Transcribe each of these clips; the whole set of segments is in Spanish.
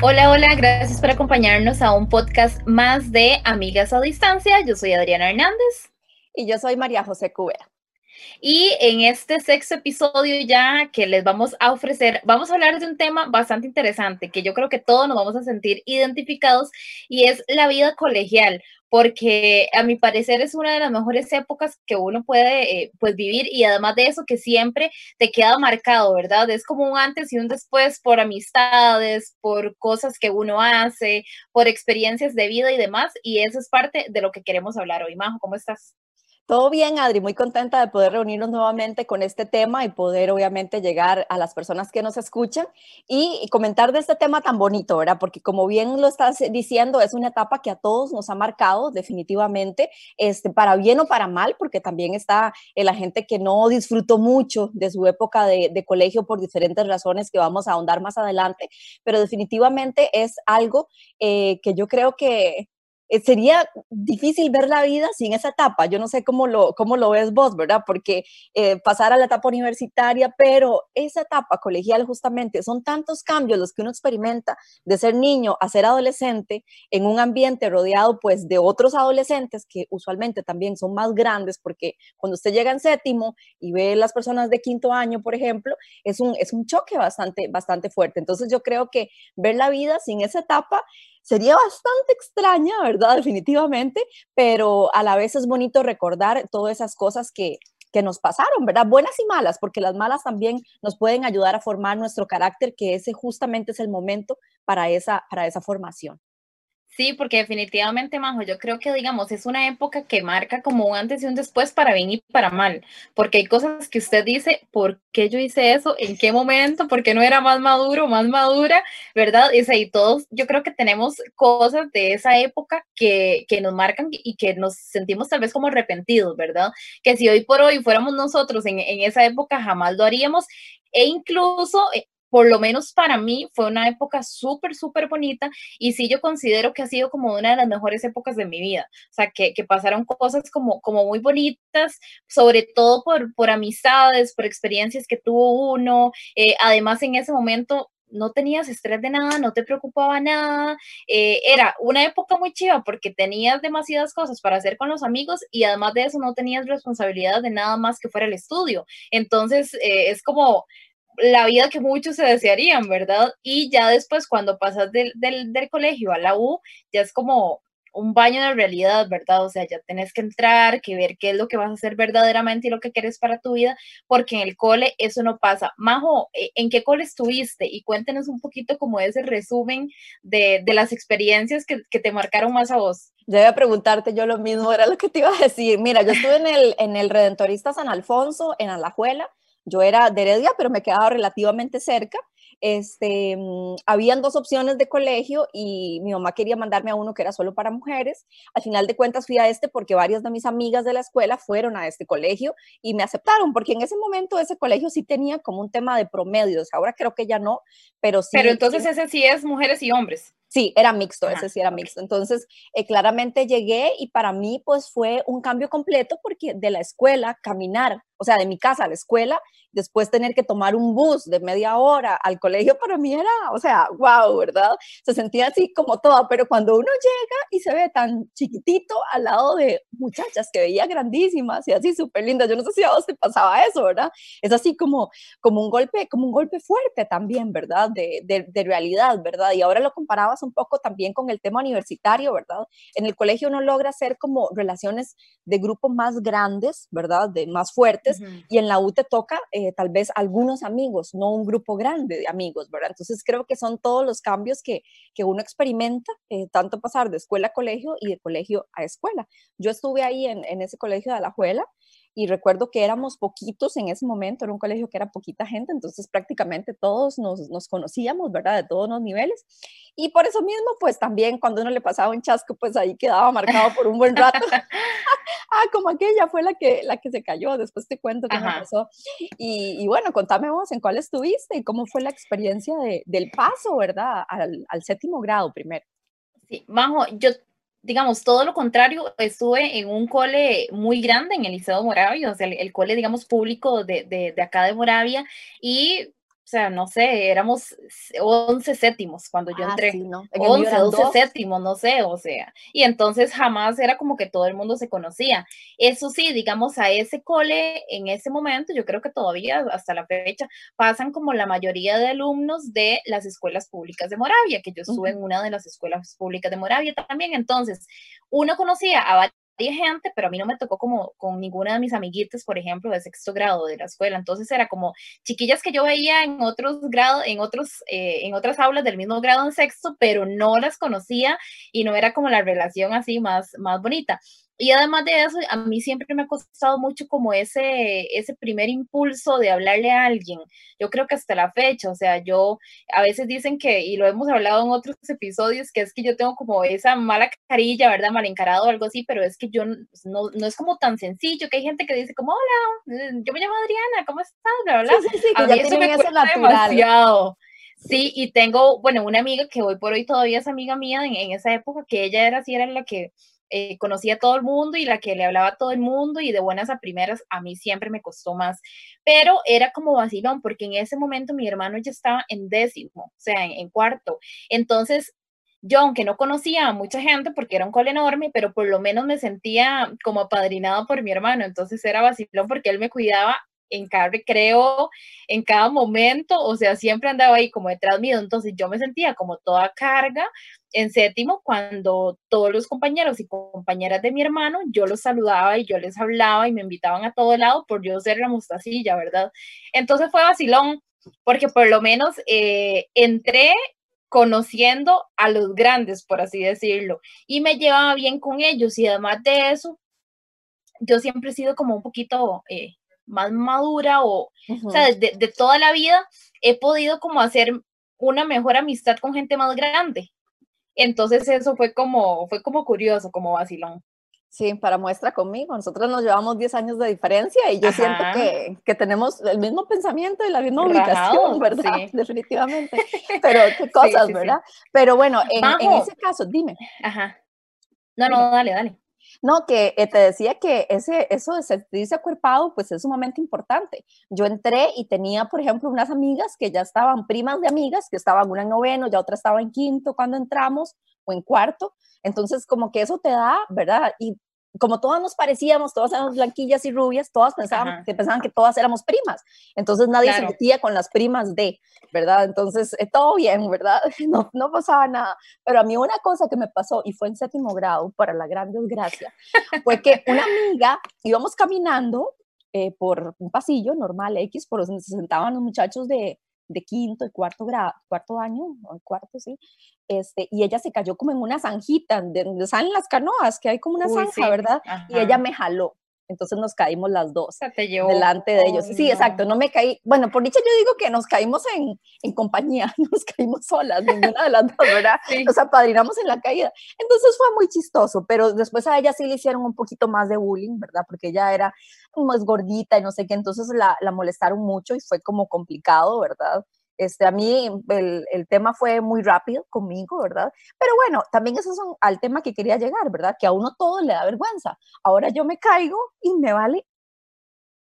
Hola, hola, gracias por acompañarnos a un podcast más de Amigas a Distancia. Yo soy Adriana Hernández. Y yo soy María José Cubera. Y en este sexto episodio ya que les vamos a ofrecer, vamos a hablar de un tema bastante interesante que yo creo que todos nos vamos a sentir identificados y es la vida colegial porque a mi parecer es una de las mejores épocas que uno puede eh, pues vivir y además de eso que siempre te queda marcado, ¿verdad? Es como un antes y un después por amistades, por cosas que uno hace, por experiencias de vida y demás y eso es parte de lo que queremos hablar hoy. Majo, ¿cómo estás? Todo bien, Adri, muy contenta de poder reunirnos nuevamente con este tema y poder obviamente llegar a las personas que nos escuchan y, comentar de este tema tan bonito, ¿verdad? Porque como bien lo estás diciendo, es una etapa que a todos nos ha marcado definitivamente, este, para bien o para mal, porque también está la gente que no disfrutó mucho de su época de, colegio por diferentes razones que vamos a ahondar más adelante, pero definitivamente es algo eh, que yo creo que eh, sería difícil ver la vida sin esa etapa. Yo no sé cómo lo, cómo lo ves vos, ¿verdad? Porque eh, pasar a la etapa universitaria, pero esa etapa colegial justamente son tantos cambios los que uno experimenta de ser niño a ser adolescente en un ambiente rodeado pues de otros adolescentes que usualmente también son más grandes porque cuando usted llega en séptimo y ve las personas de quinto año, por ejemplo, es un, es un choque bastante, bastante fuerte. Entonces yo creo que ver la vida sin esa etapa sería bastante extraña, ¿verdad? Definitivamente, pero a la vez es bonito recordar todas esas cosas que, que nos pasaron, ¿verdad? Buenas y malas, porque las malas también nos pueden ayudar a formar nuestro carácter, que ese justamente es el momento para esa, para esa formación. Sí, porque definitivamente, Majo, yo creo que, digamos, es una época que marca como un antes y un después para bien y para mal, porque hay cosas que usted dice, ¿por qué yo hice eso? ¿En qué momento? ¿Por qué no era más maduro, más madura? ¿Verdad? Y, y todos, yo creo que tenemos cosas de esa época que, que nos marcan y que nos sentimos tal vez como arrepentidos, ¿verdad? Que si hoy por hoy fuéramos nosotros en, en esa época, jamás lo haríamos. E incluso eh, por lo menos para mí fue una época súper, súper bonita y sí yo considero que ha sido como una de las mejores épocas de mi vida. O sea, que, que pasaron cosas como, como muy bonitas, sobre todo por, por amistades, por experiencias que tuvo uno. Eh, además, en ese momento no tenías estrés de nada, no te preocupaba nada, eh, era una época muy chiva porque tenías demasiadas cosas para hacer con los amigos y además de eso no tenías responsabilidad de nada más que fuera el estudio. Entonces, eh, es como la vida que muchos se desearían, ¿verdad? Y ya después cuando pasas del, del, del, colegio a la U, ya es como un baño de realidad, ¿verdad? O sea, ya tenés que entrar, que ver qué es lo que vas a hacer verdaderamente y lo que quieres para tu vida, porque en el cole eso no pasa. Majo, eh, ¿en qué cole estuviste? Y cuéntenos un poquito como ese resumen de, de las experiencias que, que, te marcaron más a vos. Ya iba a preguntarte yo lo mismo, era lo que te iba a decir. Mira, yo estuve en el, en el Redentorista San Alfonso, en Alajuela, yo era de Heredia, pero me quedaba relativamente cerca. Este, habían dos opciones de colegio y mi mamá quería mandarme a uno que era solo para mujeres. Al final de cuentas fui a este porque varias de mis amigas de la escuela fueron a este colegio y me aceptaron porque en ese momento ese colegio sí tenía como un tema de promedios. Ahora creo que ya no, pero sí. Pero entonces ese sí es mujeres y hombres. Sí, era mixto, ese sí era mixto. Entonces, eh, claramente llegué y para mí pues fue un cambio completo porque de la escuela, caminar, o sea, de mi casa a la escuela, después tener que tomar un bus de media hora al colegio, para mí era, o sea, wow, ¿verdad? Se sentía así como toda, pero cuando uno llega y se ve tan chiquitito al lado de muchachas que veía grandísimas y así súper lindas, yo no sé si a vos te pasaba eso, ¿verdad? Es así como, como un golpe, como un golpe fuerte también, ¿verdad? De, de, de realidad, ¿verdad? Y ahora lo comparaba un poco también con el tema universitario, ¿verdad? En el colegio uno logra hacer como relaciones de grupos más grandes, ¿verdad? De más fuertes, uh -huh. y en la U te toca eh, tal vez algunos amigos, no un grupo grande de amigos, ¿verdad? Entonces creo que son todos los cambios que, que uno experimenta, eh, tanto pasar de escuela a colegio y de colegio a escuela. Yo estuve ahí en, en ese colegio de Alajuela, y recuerdo que éramos poquitos en ese momento, era un colegio que era poquita gente, entonces prácticamente todos nos, nos, conocíamos, ¿verdad? De todos los niveles. Y por eso mismo, pues también cuando uno le pasaba un chasco, pues ahí quedaba marcado por un buen rato. ah, como aquella fue la que, la que se cayó, después te cuento qué Ajá. me pasó. Y, y, bueno, contame vos en cuál estuviste y cómo fue la experiencia de, del paso, ¿verdad? Al, al séptimo grado primero. Sí, Majo, yo digamos, todo lo contrario, estuve en un cole muy grande en el Liceo Moravia, o sea, el, el cole, digamos, público de, de, de, acá de Moravia, y sea, no sé, éramos 11 séptimos cuando yo ah, entré. Sí, ¿no? 11, 12 séptimos, no sé, o sea. Y entonces jamás era como que todo el mundo se conocía. Eso sí, digamos, a ese cole, en ese momento, yo creo que todavía hasta la fecha, pasan como la mayoría de alumnos de las escuelas públicas de Moravia, que yo estuve en una de las escuelas públicas de Moravia también. Entonces, uno conocía a gente, pero a mí no me tocó como con ninguna de mis amiguitas, por ejemplo, de sexto grado de la escuela. Entonces era como chiquillas que yo veía en otros grados, en otros, eh, en otras aulas del mismo grado en sexto, pero no las conocía y no era como la relación así más, más bonita. Y además de eso, a mí siempre me ha costado mucho como ese, ese primer impulso de hablarle a alguien. Yo creo que hasta la fecha, o sea, yo a veces dicen que, y lo hemos hablado en otros episodios, que es que yo tengo como esa mala carilla, ¿verdad? Mal encarado o algo así, pero es que yo pues, no, no es como tan sencillo, que hay gente que dice como, hola, eh, yo me llamo Adriana, ¿cómo estás? Bla, bla. Sí, sí, sí, que a mí eso me cuesta demasiado. Sí, y tengo, bueno, una amiga que hoy por hoy todavía es amiga mía en, en esa época, que ella era así, era la que eh, conocía a todo el mundo y la que le hablaba a todo el mundo y de buenas a primeras a mí siempre me costó más, pero era como vacilón porque en ese momento mi hermano ya estaba en décimo, o sea, en, cuarto. Entonces, yo, aunque no conocía a mucha gente porque era un cole enorme, pero por lo menos me sentía como apadrinado por mi hermano, entonces era vacilón porque él me cuidaba en cada recreo, en cada momento, o sea, siempre andaba ahí como detrás mío, entonces yo me sentía como toda carga. En séptimo cuando todos los compañeros y compañeras de mi hermano, yo los saludaba y yo les hablaba y me invitaban a todo lado por yo ser la mostacilla, ¿verdad? Entonces fue vacilón, porque por lo menos eh, entré conociendo a los grandes, por así decirlo, y me llevaba bien con ellos. Y además de eso, yo siempre he sido como un poquito... Eh, más madura o, o sea, de, de, toda la vida he podido como hacer una mejor amistad con gente más grande. Entonces eso fue como, fue como curioso, como vacilón. Sí, para muestra conmigo. Nosotros nos llevamos 10 años de diferencia y yo siento que, que, tenemos el mismo pensamiento y la misma ubicación, ¿verdad? Sí. Definitivamente. Pero qué cosas, ¿verdad? Pero bueno, en, en, ese caso, dime. Ajá. No, no, dale, dale. No, que eh, te decía que ese, eso de sentirse acuerpado, pues es sumamente importante. Yo entré y tenía, por ejemplo, unas amigas que ya estaban primas de amigas, que estaban una en noveno, ya otra estaba en quinto cuando entramos, o en cuarto. Entonces, como que eso te da, ¿verdad? Y como todas nos parecíamos, todas éramos blanquillas y rubias, todas pensaban, que pensaban que todas éramos primas. Entonces nadie se metía con las primas de, ¿verdad? Entonces, eh, todo bien, ¿verdad? No, no pasaba nada. Pero a mí una cosa que me pasó, y fue en séptimo grado, para la gran desgracia, fue que una amiga, íbamos caminando eh, por un pasillo normal X, por donde se sentaban los muchachos de, de quinto y cuarto grado, cuarto año, o cuarto, sí, este, y ella se cayó como en una zanjita, de donde salen las canoas, que hay como una zanja, ¿verdad? Y ella me jaló. Entonces nos caímos las dos delante de ellos. Sí, exacto, no me caí. Bueno, por dicha yo digo que nos caímos en, en compañía, nos caímos solas, ninguna de las dos, ¿verdad? Nos apadrinamos en la caída. Entonces fue muy chistoso, pero después a ella sí le hicieron un poquito más de bullying, ¿verdad? Porque ella era más gordita y no sé qué, entonces la, la molestaron mucho y fue como complicado, ¿verdad? Este, a mí el, el, tema fue muy rápido conmigo, ¿verdad? Pero bueno, también eso es al tema que quería llegar, ¿verdad? Que a uno todo le da vergüenza. Ahora yo me caigo y me vale,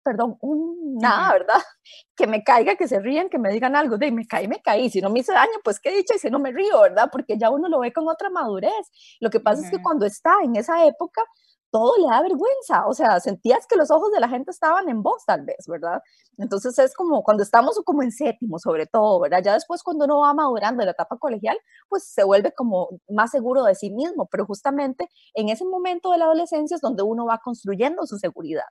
perdón, un nada, ¿verdad? Que me caiga, que se rían, que me digan algo, de me caí, me caí. Si no me hice daño, pues qué dicho, y si no me río, ¿verdad? Porque ya uno lo ve con otra madurez. Lo que pasa es que cuando está en esa época, todo le da vergüenza, o sea, sentías que los ojos de la gente estaban en vos tal vez, ¿verdad? Entonces es como cuando estamos como en séptimo sobre todo, ¿verdad? Ya después cuando uno va madurando en la etapa colegial, pues se vuelve como más seguro de sí mismo, pero justamente en ese momento de la adolescencia es donde uno va construyendo su seguridad.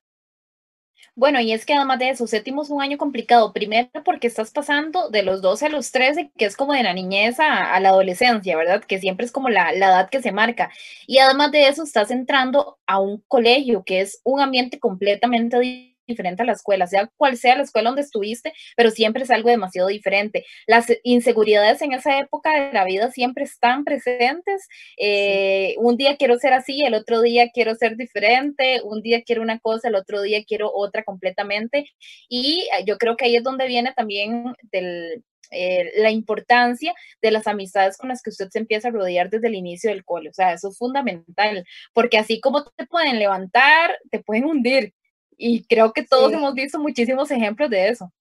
Bueno, y es que además de eso, séptimo es un año complicado. Primero porque estás pasando de los 12 a los 13, que es como de la niñez a, la adolescencia, ¿verdad? Que siempre es como la, la, edad que se marca. Y además de eso, estás entrando a un colegio, que es un ambiente completamente diferente diferente a la escuela, sea cual sea la escuela donde estuviste, pero siempre es algo demasiado diferente. Las inseguridades en esa época de la vida siempre están presentes. Eh, un día quiero ser así, el otro día quiero ser diferente, un día quiero una cosa, el otro día quiero otra completamente. Y eh, yo creo que ahí es donde viene también del, eh, la importancia de las amistades con las que usted se empieza a rodear desde el inicio del cole. O sea, eso es fundamental, porque así como te pueden levantar, te pueden hundir. Y creo que todos hemos visto muchísimos ejemplos de eso.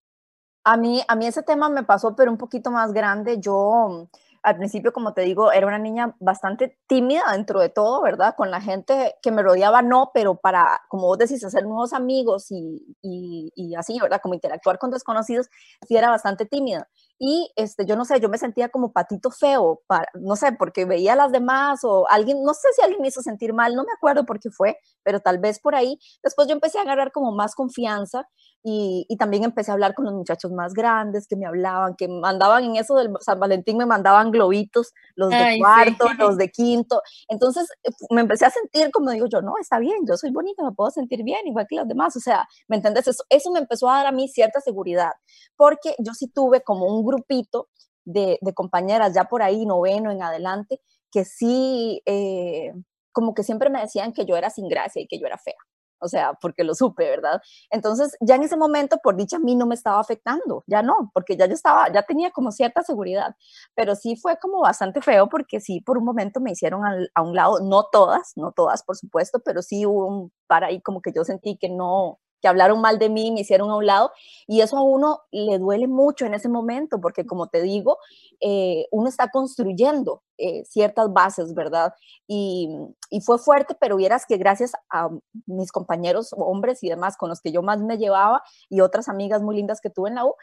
A mí, a mí ese tema me pasó, pero un poquito más grande. Yo al principio, como te digo, era una niña bastante tímida dentro de todo, ¿verdad? Con la gente que me rodeaba, no, pero para, como vos decís, hacer nuevos amigos y, y, así, ¿verdad? Como interactuar con desconocidos, sí era bastante tímida. Y este, yo no sé, yo me sentía como patito feo, para, no sé, porque veía a las demás o alguien, no sé si alguien me hizo sentir mal, no me acuerdo por qué fue, pero tal vez por ahí. Después yo empecé a agarrar como más confianza y, y, también empecé a hablar con los muchachos más grandes que me hablaban, que mandaban en eso del San Valentín, me mandaban globitos, los de cuarto, los de quinto. Entonces eh, me empecé a sentir como digo yo, no, está bien, yo soy bonita, me puedo sentir bien, igual que los demás. O sea, ¿me entiendes? Eso, eso me empezó a dar a mí cierta seguridad, porque yo sí tuve como un grupito de, de compañeras ya por ahí, noveno en adelante, que sí, eh, como que siempre me decían que yo era sin gracia y que yo era fea o sea, porque lo supe, ¿verdad? Entonces, ya en ese momento, por dicha, a mí no me estaba afectando, ya no, porque ya yo estaba, ya tenía como cierta seguridad, pero sí fue como bastante feo porque sí, por un momento me hicieron a un lado, no todas, no todas, por supuesto, pero sí hubo un para ahí como que yo sentí que no, que hablaron mal de mí, me hicieron a un lado, y eso a uno le duele mucho en ese momento, porque como te digo, eh, uno está construyendo eh, ciertas bases, ¿verdad? Y, y, fue fuerte, pero vieras que gracias a mis compañeros hombres y demás con los que yo más me llevaba, y otras amigas muy lindas que tuve en la U,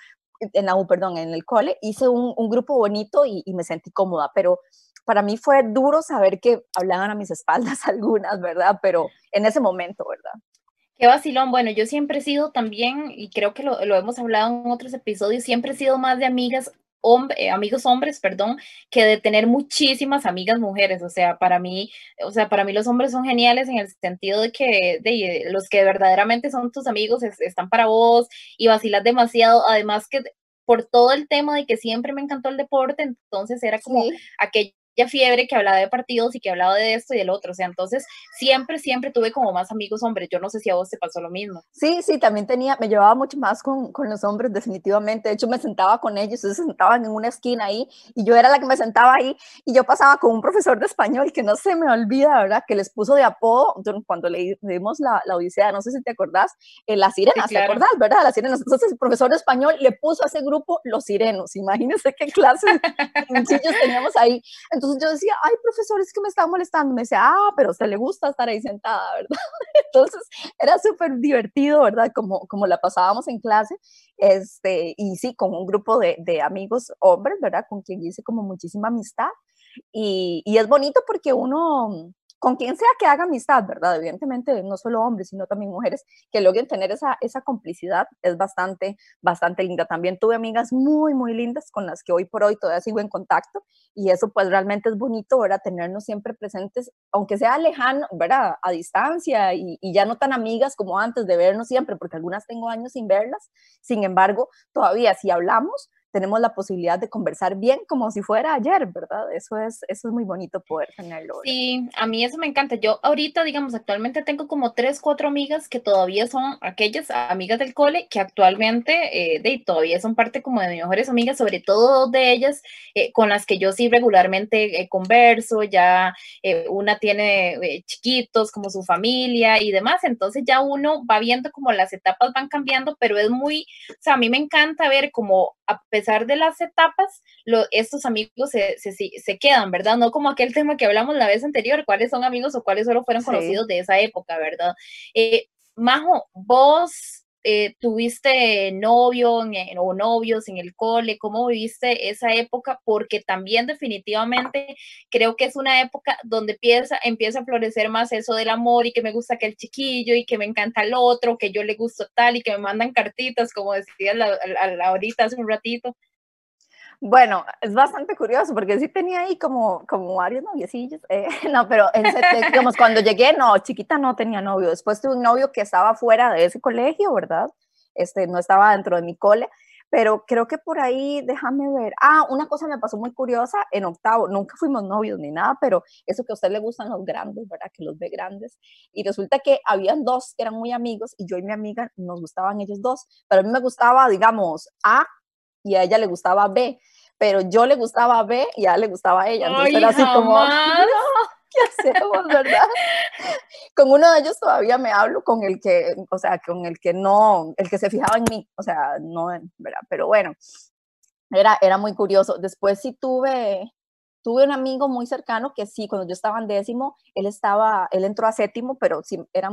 en la U, perdón, en el cole, hice un, un grupo bonito y, y me sentí cómoda, pero para mí fue duro saber que hablaban a mis espaldas algunas, ¿verdad? Pero en ese momento, ¿verdad? Qué vacilón. Bueno, yo siempre he sido también, y creo que lo, hemos hablado en otros episodios, siempre he sido más de amigas eh, amigos hombres, perdón, que de tener muchísimas amigas mujeres. O sea, para mí, o sea, para mí los hombres son geniales en el sentido de que de, los que verdaderamente son tus amigos están para vos y vacilas demasiado. Además que por todo el tema de que siempre me encantó el deporte, entonces era como aquello fiebre que hablaba de partidos y que hablaba de esto y del otro. O sea, entonces siempre, siempre tuve como más amigos hombres. Yo no sé si a vos te pasó lo mismo. Sí, sí, también tenía, me llevaba mucho más con, con los hombres, definitivamente. De hecho, me sentaba con ellos, ellos se sentaban en una esquina ahí y yo era la que me sentaba ahí y yo pasaba con un profesor de español que no se me olvida, ¿verdad? Que les puso de apodo cuando leímos la, la Odisea, no sé si te acordás, eh, las sirenas, ¿te acordás, verdad? Las sirenas. Entonces, el profesor de español le puso a ese grupo los sirenos. Imagínense qué clase de teníamos ahí. Entonces, entonces yo decía, ay, profesor, es que me estaba molestando. Me decía, ah, pero a usted le gusta estar ahí sentada, ¿verdad? Entonces era súper divertido, ¿verdad? Como, como la pasábamos en clase. Este, y sí, con un grupo de, de amigos hombres, ¿verdad? Con quien hice como muchísima amistad. Y, y es bonito porque uno, con quien sea que haga amistad, ¿verdad? Evidentemente, no solo hombres, sino también mujeres, que logren tener esa, esa complicidad es bastante, bastante linda. También tuve amigas muy, muy lindas con las que hoy por hoy todavía sigo en contacto y eso pues realmente es bonito, ¿verdad? Tenernos siempre presentes, aunque sea lejano, ¿verdad? A distancia y, y ya no tan amigas como antes de vernos siempre, porque algunas tengo años sin verlas. Sin embargo, todavía si hablamos, tenemos la posibilidad de conversar bien como si fuera ayer, ¿verdad? Eso es, eso es muy bonito poder tenerlo. Sí, a mí eso me encanta. Yo ahorita, digamos, actualmente tengo como tres, cuatro amigas que todavía son aquellas amigas del cole que actualmente eh, de, todavía son parte como de mis mejores amigas, sobre todo de ellas eh, con las que yo sí regularmente eh, converso, ya una tiene chiquitos como su familia y demás, entonces ya uno va viendo como las etapas van cambiando, pero es muy, o sea, a mí me encanta ver como a pesar de las etapas, estos amigos se, se, quedan, ¿verdad? No como aquel tema que hablamos la vez anterior, cuáles son amigos o cuáles solo fueron conocidos de esa época, ¿verdad? Eh, Majo, vos eh, tuviste novio o novios en el cole, cómo viviste esa época, porque también definitivamente creo que es una época donde empieza, empieza a florecer más eso del amor y que me gusta que el chiquillo y que me encanta el otro, que yo le gusto tal y que me mandan cartitas, como decía la, ahorita hace un ratito. Bueno, es bastante curioso porque sí tenía ahí como, como varios noviecillos. Eh, no, pero en digamos, cuando llegué, no, chiquita no tenía novio. Después tuve un novio que estaba fuera de ese colegio, ¿verdad? Este, no estaba dentro de mi cole. Pero creo que por ahí, déjame ver. Ah, una cosa me pasó muy curiosa en octavo. Nunca fuimos novios ni nada, pero eso que a usted le gustan los grandes, ¿verdad? Que los ve grandes. Y resulta que habían dos que eran muy amigos y yo y mi amiga nos gustaban ellos dos. Pero a mí me gustaba, digamos, A y a ella le gustaba B, pero yo le gustaba B y a ella le gustaba a ella. Entonces era así como, ¿qué hacemos, verdad? Con uno de ellos todavía me hablo, con el que, o sea, con el que no, el que se fijaba en mí, o sea, no, ¿verdad? Pero bueno, era, era muy curioso. Después sí tuve, tuve un amigo muy cercano que sí, cuando yo estaba en décimo, él estaba, él entró a séptimo, pero sí, era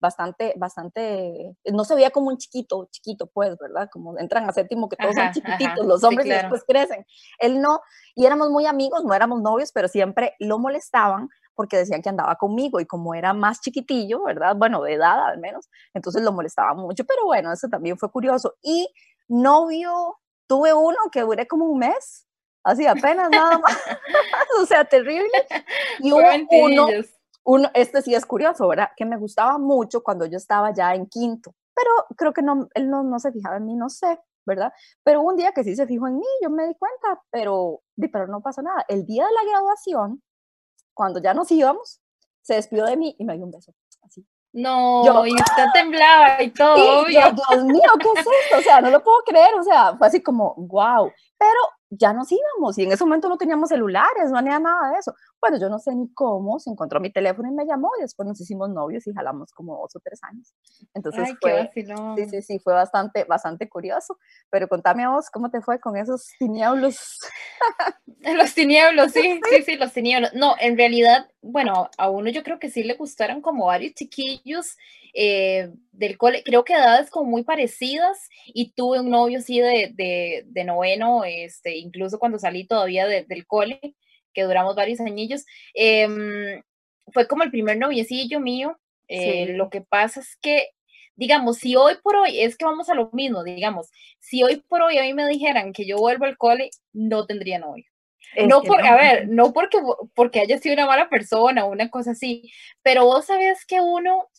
bastante, bastante, no se veía como un chiquito, chiquito pues, ¿verdad? Como entran a séptimo que todos son chiquititos, los hombres y después crecen. Él no, y éramos muy amigos, no éramos novios, pero siempre lo molestaban porque decían que andaba conmigo y como era más chiquitillo, ¿verdad? Bueno, de edad al menos, entonces lo molestaba mucho, pero bueno, eso también fue curioso. Y novio, tuve uno que duré como un mes, así apenas nada más, o sea, terrible. Y hubo uno, uno, este sí es curioso, ¿verdad? Que me gustaba mucho cuando yo estaba ya en quinto, pero creo que no, él no, no se fijaba en mí, no sé, ¿verdad? Pero un día que sí se fijó en mí, yo me di cuenta, pero, pero no pasó nada. El día de la graduación, cuando ya nos íbamos, se despidió de mí y me dio un beso, así. No, y usted temblaba y todo. Y yo, Dios mío, ¿qué es esto? O sea, no lo puedo creer, o sea, fue así como, wow. Pero ya nos íbamos y en ese momento no teníamos celulares, no había nada de eso. Bueno, yo no sé ni cómo, se encontró mi teléfono y me llamó y después nos hicimos novios y jalamos como dos o tres años. Entonces fue, sí, sí, sí, fue bastante, bastante curioso. Pero contame a vos, ¿cómo te fue con esos tinieblos? los tinieblos, sí, sí, sí, los tinieblos. No, en realidad, bueno, a uno yo creo que sí le gustaron como varios chiquillos eh, del cole, creo que edades como muy parecidas y tuve un novio así de, de, de noveno, este, incluso cuando salí todavía del cole, que duramos varios añillos, em, fue como el primer noviecillo mío. Eh, lo que pasa es que, digamos, si hoy por hoy, es que vamos a lo mismo, digamos, si hoy por hoy a mí me dijeran que yo vuelvo al cole, no tendría novio. no por, a ver, no porque, porque haya sido una mala persona o una cosa así, pero vos sabes que uno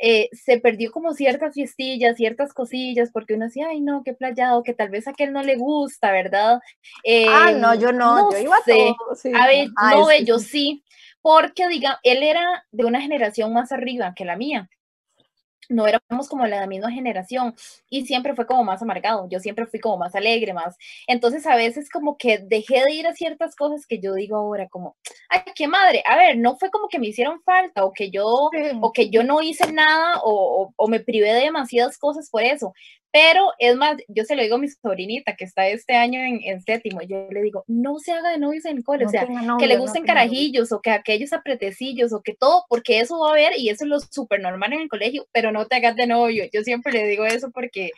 eh, se perdió como ciertas fiestillas, ciertas cosillas, porque uno decía, ay, no, qué playado, que tal vez a aquel no le gusta, ¿verdad? ah, no, yo no, yo iba a todo, A ver, no, yo sí, porque, diga, él era de una generación más arriba que la mía no éramos como la misma generación y siempre fue como más amargado, yo siempre fui como más alegre, más. Entonces a veces como que dejé de ir a ciertas cosas que yo digo ahora como, ay, qué madre, a ver, no fue como que me hicieron falta o que yo, o que yo no hice nada o, o, me privé de demasiadas cosas por eso, pero es más, yo se lo digo a mi sobrinita que está este año en, en séptimo, yo le digo, no se haga de novios en el cole, o sea, que le gusten carajillos o que aquellos apretecillos o que todo, porque eso va a haber y eso es lo súper normal en el colegio, pero no te hagas de novio. Yo siempre le digo eso porque,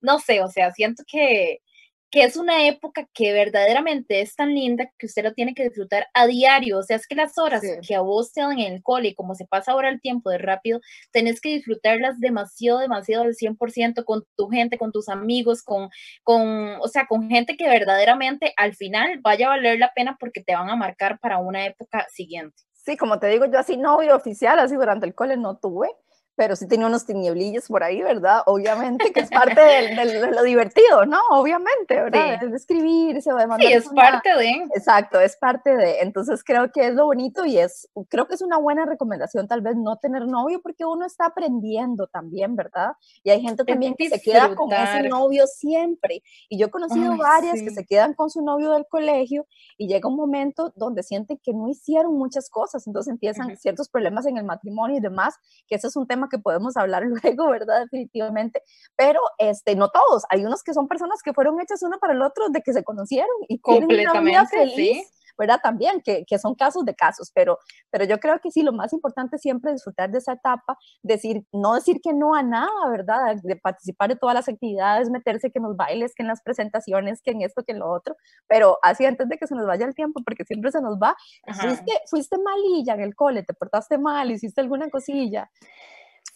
no sé, o sea, siento que, que es una época que verdaderamente es tan linda que usted lo tiene que disfrutar a diario. O sea, es que las horas que a vos te dan en el cole, como se pasa ahora el tiempo de rápido, tenés que disfrutarlas demasiado, demasiado al 100% con tu gente, con tus amigos, con, con, o sea, con gente que verdaderamente al final vaya a valer la pena porque te van a marcar para una época siguiente. Sí, como te digo, yo así novio oficial, así durante el cole no tuve pero sí tenía unos tinieblillos por ahí, ¿verdad? Obviamente, que es parte de, lo divertido, ¿no? Obviamente, ¿verdad? Sí. De escribirse o de Sí, es parte de. Exacto, es parte de. Entonces creo que es lo bonito y es, creo que es una buena recomendación tal vez no tener novio porque uno está aprendiendo también, ¿verdad? Y hay gente también que se queda con ese novio siempre. Y yo he conocido varias que se quedan con su novio del colegio y llega un momento donde sienten que no hicieron muchas cosas, entonces empiezan ciertos problemas en el matrimonio y demás, que ese es un tema que podemos hablar luego, ¿verdad? Definitivamente. Pero este, no todos. Hay unos que son personas que fueron hechas uno para el otro de que se conocieron y tienen una vida feliz. ¿verdad? También, que, que, son casos de casos, pero, pero yo creo que sí, lo más importante es siempre disfrutar de esa etapa, decir, no decir que no a nada, ¿verdad? De participar de todas las actividades, meterse que en los bailes, que en las presentaciones, que en esto, que en lo otro, pero así antes de que se nos vaya el tiempo, porque siempre se nos va, fuiste, fuiste malilla en el cole, te portaste mal, hiciste alguna cosilla,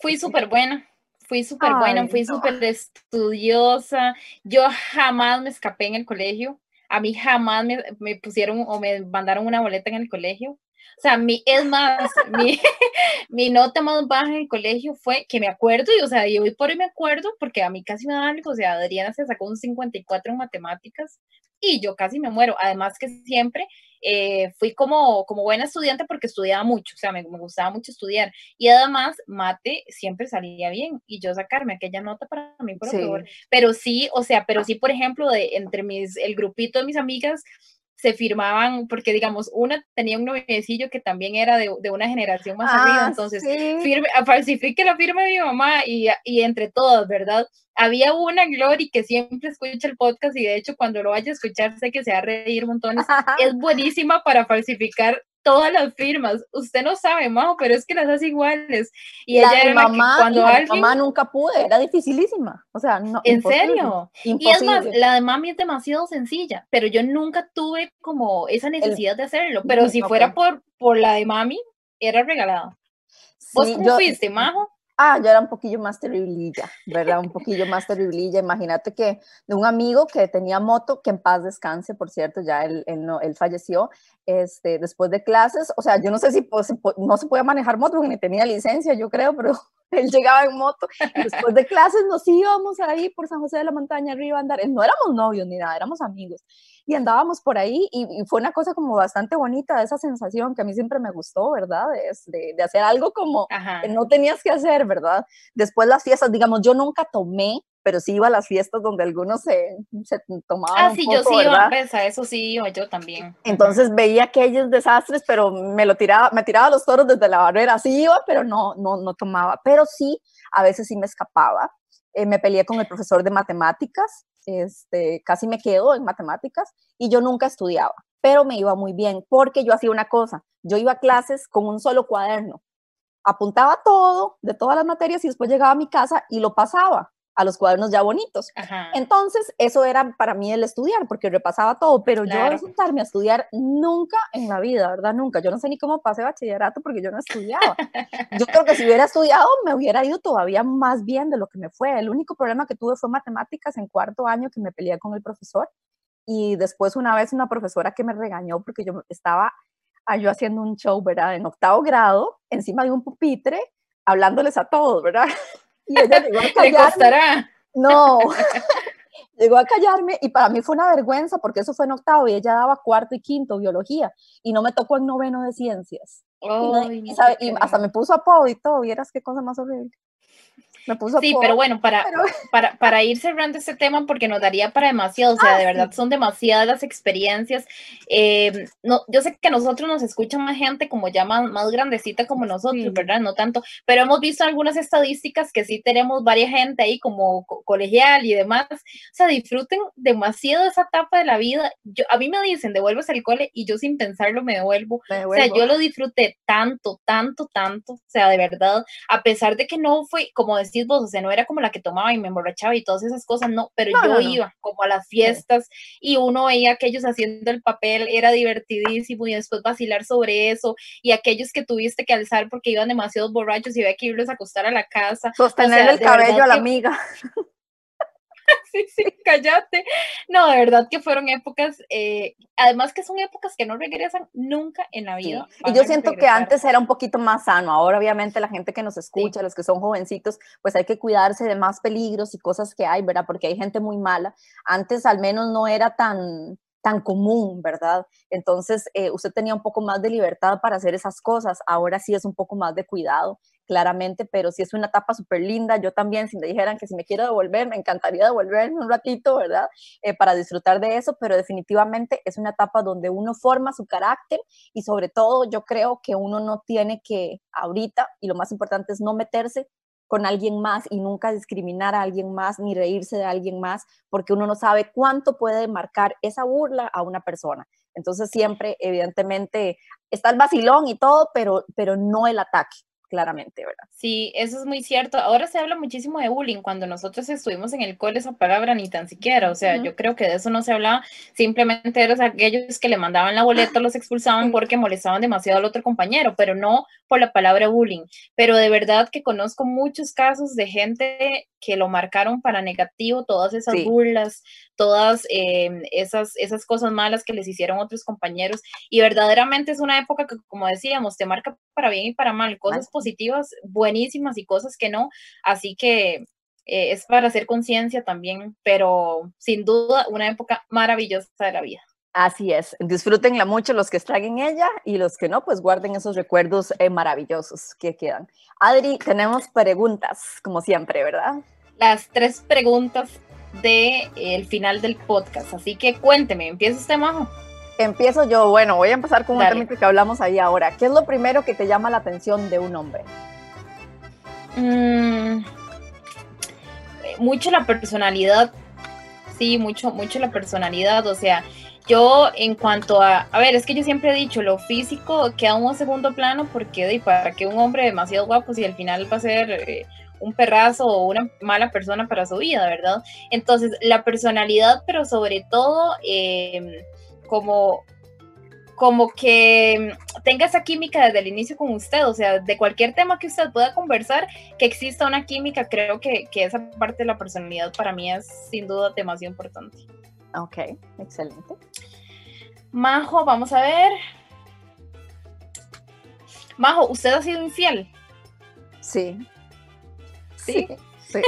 Fui súper buena, fui súper buena, fui súper estudiosa. Yo jamás me escapé en el colegio. A mí jamás me, me, pusieron o me mandaron una boleta en el colegio. O sea, mi, es más, mi, mi, nota más baja en el colegio fue que me acuerdo, y o sea, yo hoy por hoy me acuerdo, porque a mí casi me da algo, o sea, Adriana se sacó un 54 en matemáticas y yo casi me muero. Además que siempre eh, fui como, como buena estudiante porque estudiaba mucho, o sea, me, me, gustaba mucho estudiar. Y además, mate siempre salía bien y yo sacarme aquella nota para mí, por favor. Pero sí, o sea, pero sí, por ejemplo, de entre mis, el grupito de mis amigas, se firmaban, porque digamos, una tenía un noviecillo que también era de, de una generación más arriba, Ah, entonces sí. firme, falsifique la firma de mi mamá y, y entre todas, ¿verdad? Había una Glory que siempre escucha el podcast y de hecho cuando lo vaya a escuchar sé que se va a reír montones. Es buenísima para falsificar todas las firmas. Usted no sabe, Majo, pero es que las hace iguales. Y la ella era la que mamá, cuando la de alguien... mamá nunca pude, era dificilísima. O sea, no. ¿En imposible, serio? Y es más, la de mami es demasiado sencilla, pero yo nunca tuve como esa necesidad de hacerlo. Pero si fuera por, por la de mami, era regalado. ¿Vos Sí, cómo yo- fuiste, Majo? Ah, yo era un poquillo más terriblilla, ¿verdad? Un poquillo más terriblilla. Imagínate que de un amigo que tenía moto, que en paz descanse, por cierto, ya él, él no, él falleció, este, después de clases, o sea, yo no sé si po- no se podía manejar moto porque ni tenía licencia, yo creo, pero él llegaba en moto y después de clases nos íbamos ahí por San José de la Montaña arriba a andar. No éramos novios ni nada, éramos amigos y andábamos por ahí y, y fue una cosa como bastante bonita, esa sensación que a mí siempre me gustó, ¿verdad? Es de, de hacer algo como Ajá. que no tenías que hacer, ¿verdad? Después las fiestas, digamos, yo nunca tomé, pero sí iba a las fiestas donde algunos se, se tomaban Ah, un sí, yo poco, sí iba, ¿verdad? pues, a eso sí iba yo también. Entonces veía aquellos desastres, pero me lo tiraba, me tiraba los toros desde la barrera, sí iba, pero no, no, no tomaba, pero sí, a veces sí me escapaba. Eh, me peleé con el profesor de matemáticas, este, casi me quedo en matemáticas y yo nunca estudiaba, pero me iba muy bien porque yo hacía una cosa, yo iba a clases con un solo cuaderno, apuntaba todo de todas las materias y después llegaba a mi casa y lo pasaba a los cuadernos ya bonitos. Ajá. Entonces, eso era para mí el estudiar, porque repasaba todo, pero yo Claro. de sentarme a estudiar nunca en la vida, ¿verdad? Nunca. Yo no sé ni cómo pasé bachillerato porque yo no estudiaba. Yo creo que si hubiera estudiado, me hubiera ido todavía más bien de lo que me fue. El único problema que tuve fue matemáticas en cuarto año, que me peleé con el profesor. Y después una vez una profesora que me regañó porque yo estaba ah, yo haciendo un show, ¿verdad? En octavo grado, encima de un pupitre, hablándoles a todos, ¿verdad? Y ella llegó a Le callarme. costará. No, llegó a callarme y para mí fue una vergüenza porque eso fue en octavo y ella daba cuarto y quinto biología y no me tocó en noveno de ciencias. Y, no- Ay, y sabe- y hasta me puso apodo y todo, vieras qué cosa más horrible. Me puso Sí, apodo. pero bueno, para, pero- para, para ir cerrando este tema, porque nos daría para demasiado, o sea, Ah, de sí. verdad son demasiadas las experiencias. eh, no, yo sé que nosotros nos escucha más gente como ya más, más grandecita como nosotros, Sí. ¿verdad? No tanto, pero hemos visto algunas estadísticas que sí tenemos varias gente ahí como co- colegial y demás. O sea, disfruten demasiado esa etapa de la vida. Yo, a mí me dicen, devuelves al cole y yo sin pensarlo me devuelvo. me O sea, devuelvo. yo lo disfruté tanto, tanto, tanto, o sea, de verdad, a pesar de que no fue, como decís vos, o sea, no era como la que tomaba y me emborrachaba y todas esas cosas, no, pero No, yo no, no. iba como a las fiestas y uno veía a aquellos haciendo el papel, era divertidísimo y después vacilar sobre eso y aquellos que tuviste que alzar porque iban demasiado borrachos y había que irlos a acostar a la casa. Sostenerle el de verdad cabello a la que- amiga. Sí, sí, cállate. No, de verdad que fueron épocas, eh, además que son épocas que no regresan nunca en la Sí. vida. Y yo siento que antes era un poquito más sano. Ahora, obviamente, la gente que nos escucha, los que son jovencitos, pues hay que cuidarse de más peligros y cosas que hay, ¿verdad? Porque hay gente muy mala. Antes, al menos, no era tan tan común, ¿verdad? Entonces, eh, usted tenía un poco más de libertad para hacer esas cosas. Ahora sí es un poco más de cuidado, claramente, pero sí es una etapa súper linda. Yo también, si me dijeran que si me quiero devolver, me encantaría devolverme un ratito, ¿verdad? Eh, para disfrutar de eso, pero definitivamente es una etapa donde uno forma su carácter y sobre todo yo creo que uno no tiene que ahorita, y lo más importante es no meterse con alguien más y nunca discriminar a alguien más ni reírse de alguien más, porque uno no sabe cuánto puede marcar esa burla a una persona. Entonces siempre, evidentemente, está el vacilón y todo, pero, pero no el ataque, claramente, ¿verdad? Sí, eso es muy cierto. Ahora se habla muchísimo de bullying. Cuando nosotros estuvimos en el cole, esa palabra ni tan siquiera. O sea, yo creo que de eso no se hablaba. Simplemente eran aquellos que le mandaban la boleta, los expulsaban porque molestaban demasiado al otro compañero, pero no por la palabra bullying. Pero de verdad que conozco muchos casos de gente que lo marcaron para negativo, todas esas Sí. burlas, todas eh, esas, esas cosas malas que les hicieron otros compañeros. Y verdaderamente es una época que, como decíamos, te marca para bien y para mal, cosas positivas, buenísimas y cosas que no. Así que eh, es para hacer conciencia también, pero sin duda una época maravillosa de la vida. Así es, disfrútenla mucho los que están en ella y los que no, pues guarden esos recuerdos eh, maravillosos que quedan. Adri, tenemos preguntas, como siempre, ¿verdad? Las tres preguntas del final del podcast. Así que cuénteme, empieza usted, Majo. Empiezo yo. Bueno, voy a empezar con un tema que hablamos ahí ahora. ¿Qué es lo primero que te llama la atención de un hombre? Mm, mucho la personalidad. Sí, mucho, mucho la personalidad. O sea, yo en cuanto a, a ver, es que yo siempre he dicho, lo físico queda un segundo plano porque para que un hombre demasiado guapo si al final va a ser eh, un perrazo o una mala persona para su vida, ¿verdad? Entonces, la personalidad, pero sobre todo em, como como que tenga esa química desde el inicio con usted, o sea, de cualquier tema que usted pueda conversar, que exista una química, creo que, que esa parte de la personalidad para mí es sin duda demasiado importante. Ok, excelente. Majo, vamos a ver. Majo, ¿usted ha sido infiel? Sí. Sí. Sí.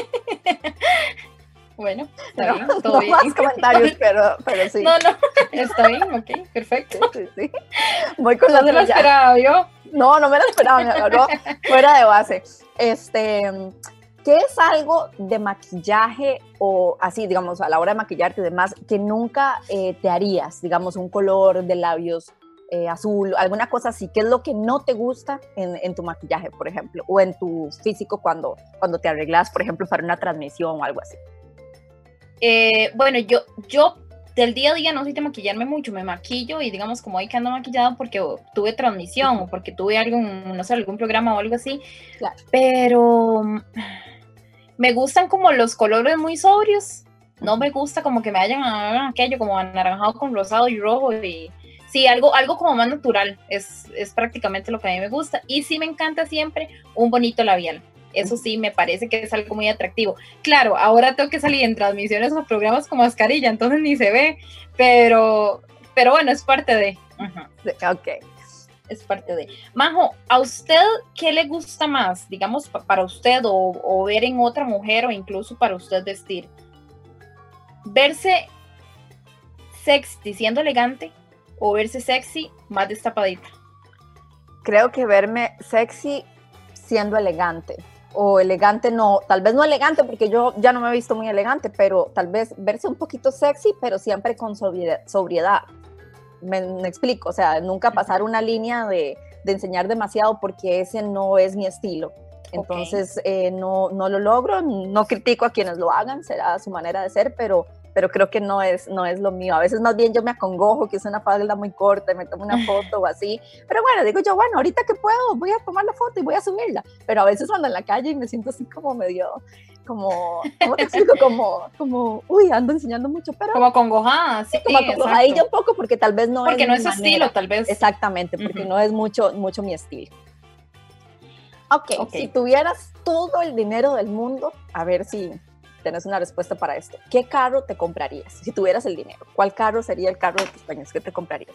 bueno, está bien, todo no más comentarios, pero, pero sí. No, no, está bien, ok, perfecto. Sí, sí. Voy con la ¿No lo esperaba yo? No, no me lo esperaba, me agarró fuera de base. Este, ¿qué es algo de maquillaje o así, digamos, a la hora de maquillarte y demás, que nunca eh, te harías? Digamos, un color de labios eh, azul, alguna cosa así, ¿qué es lo que no te gusta en, tu maquillaje, por ejemplo, o en tu físico cuando, cuando te arreglas, por ejemplo, para una transmisión o algo así? Eh, bueno, yo, yo del día a día no soy de maquillarme mucho, me maquillo y digamos como hay que ando maquillado porque tuve transmisión o porque tuve algún, no sé, algún programa o algo así, pero mm, me gustan como los colores muy sobrios, no me gusta como que me hayan aquello como anaranjado con rosado y rojo y sí, algo, algo como más natural, es, es prácticamente lo que a mí me gusta. Y sí me encanta siempre un bonito labial. Eso sí, me parece que es algo muy atractivo. Claro, ahora tengo que salir en transmisiones o programas con mascarilla, entonces ni se ve, pero, pero bueno, es parte de. Ok. Es parte de. Majo, ¿a usted qué le gusta más, digamos, para usted o, o ver en otra mujer o incluso para usted vestir? ¿Verse sexy, siendo elegante o verse sexy más destapadita? Creo que verme sexy siendo elegante. O elegante no, tal vez no elegante porque yo ya no me he visto muy elegante, pero tal vez verse un poquito sexy, pero siempre con sobriedad. Me, explico, o sea, nunca pasar una línea de, enseñar demasiado porque ese no es mi estilo. Entonces, eh, no, no lo logro, no critico a quienes lo hagan, será su manera de ser, pero pero creo que no es, no es lo mío. A veces más bien yo me acongojo que es una falda muy corta y me tomo una foto o así. Pero bueno, digo yo, bueno, ahorita que puedo, voy a tomar la foto y voy a subirla. Pero a veces ando en la calle y me siento así como medio, como, ¿cómo te explico? Como, como, uy, ando enseñando mucho, pero... Como acongojada, sí. Como acongojadilla un poco porque tal vez no porque es Porque no es su estilo, tal vez. Exactamente, porque no es mucho, mucho mi estilo. Okay, ok, si tuvieras todo el dinero del mundo, a ver si tienes una respuesta para esto. ¿Qué carro te comprarías si tuvieras el dinero? ¿Cuál carro sería el carro de tus sueños que te comprarías?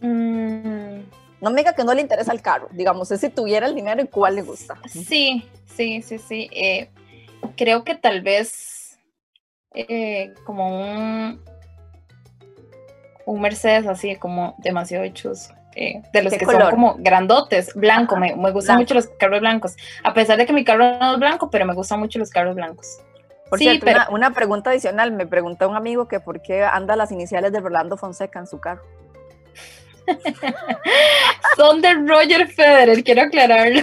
Mm. No me diga que no le interesa el carro, digamos, es si tuviera el dinero y cuál le gusta. Sí, sí, sí, sí. Eh, creo que tal vez eh, como un, un Mercedes así, como demasiado chuzo. Eh, de los que son como grandotes, blanco, me, me, gustan mucho los carros blancos, a pesar de que mi carro no es blanco, pero me gustan mucho los carros blancos. Por sí, cierto, pero... una, pregunta adicional, me preguntó un amigo que por qué anda las iniciales de Rolando Fonseca en su carro. son de Roger Federer, quiero aclararlo.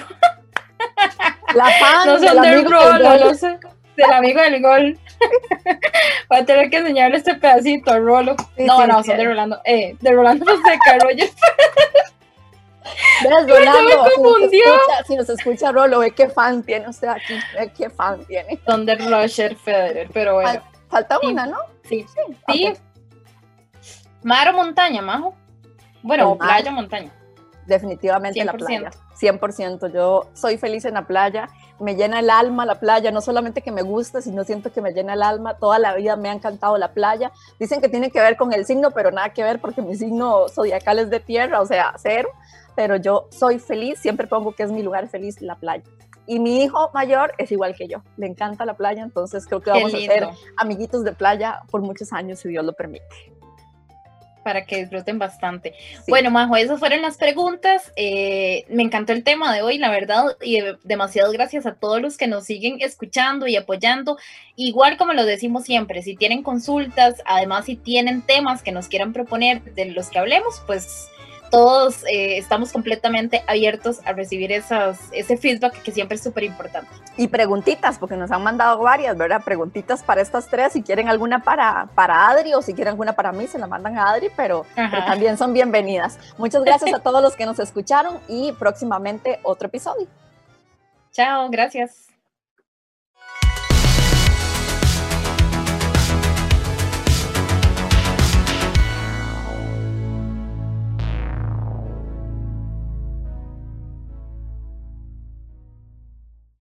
La fan no son de Rolo, no sé del amigo del gol. Va a tener que enseñarle este pedacito a Rolo. no, no, son de Rolando. Eh, de Rolando Fonseca, Roger. ¿Ves, Rolando? Me confundió. Si nos, escucha, Rolo, ve qué fan tiene usted aquí, ve qué fan tiene. Son de Roger Federer, pero bueno. Falta una, ¿no? Sí, sí. sí. Mar o montaña, Majo. Bueno, o playa o montaña. Definitivamente 100%. la playa. 100%. Yo soy feliz en la playa me llena el alma la playa, no solamente que me gusta, sino siento que me llena el alma, toda la vida me ha encantado la playa. Dicen que tiene que ver con el signo, pero nada que ver porque mi signo zodiacal es de tierra, o sea, cero, pero yo soy feliz, siempre pongo que es mi lugar feliz la playa. Y mi hijo mayor es igual que yo, le encanta la playa, entonces creo que vamos a ser amiguitos de playa por muchos años, si Dios lo permite. Para que disfruten bastante. Bueno, Majo, esas fueron las preguntas. Eh, me encantó el tema de hoy, la verdad, y demasiadas gracias a todos los que nos siguen escuchando y apoyando. Igual como lo decimos siempre, si tienen consultas, además si tienen temas que nos quieran proponer de los que hablemos, pues todos eh, estamos completamente abiertos a recibir esas, ese feedback que siempre es súper importante. Y preguntitas, porque nos han mandado varias, ¿verdad? Preguntitas para estas tres, si quieren alguna para, para Adri o si quieren alguna para mí, se la mandan a Adri, pero, pero también son bienvenidas. Muchas gracias a todos los que nos escucharon y próximamente otro episodio. Chao, gracias.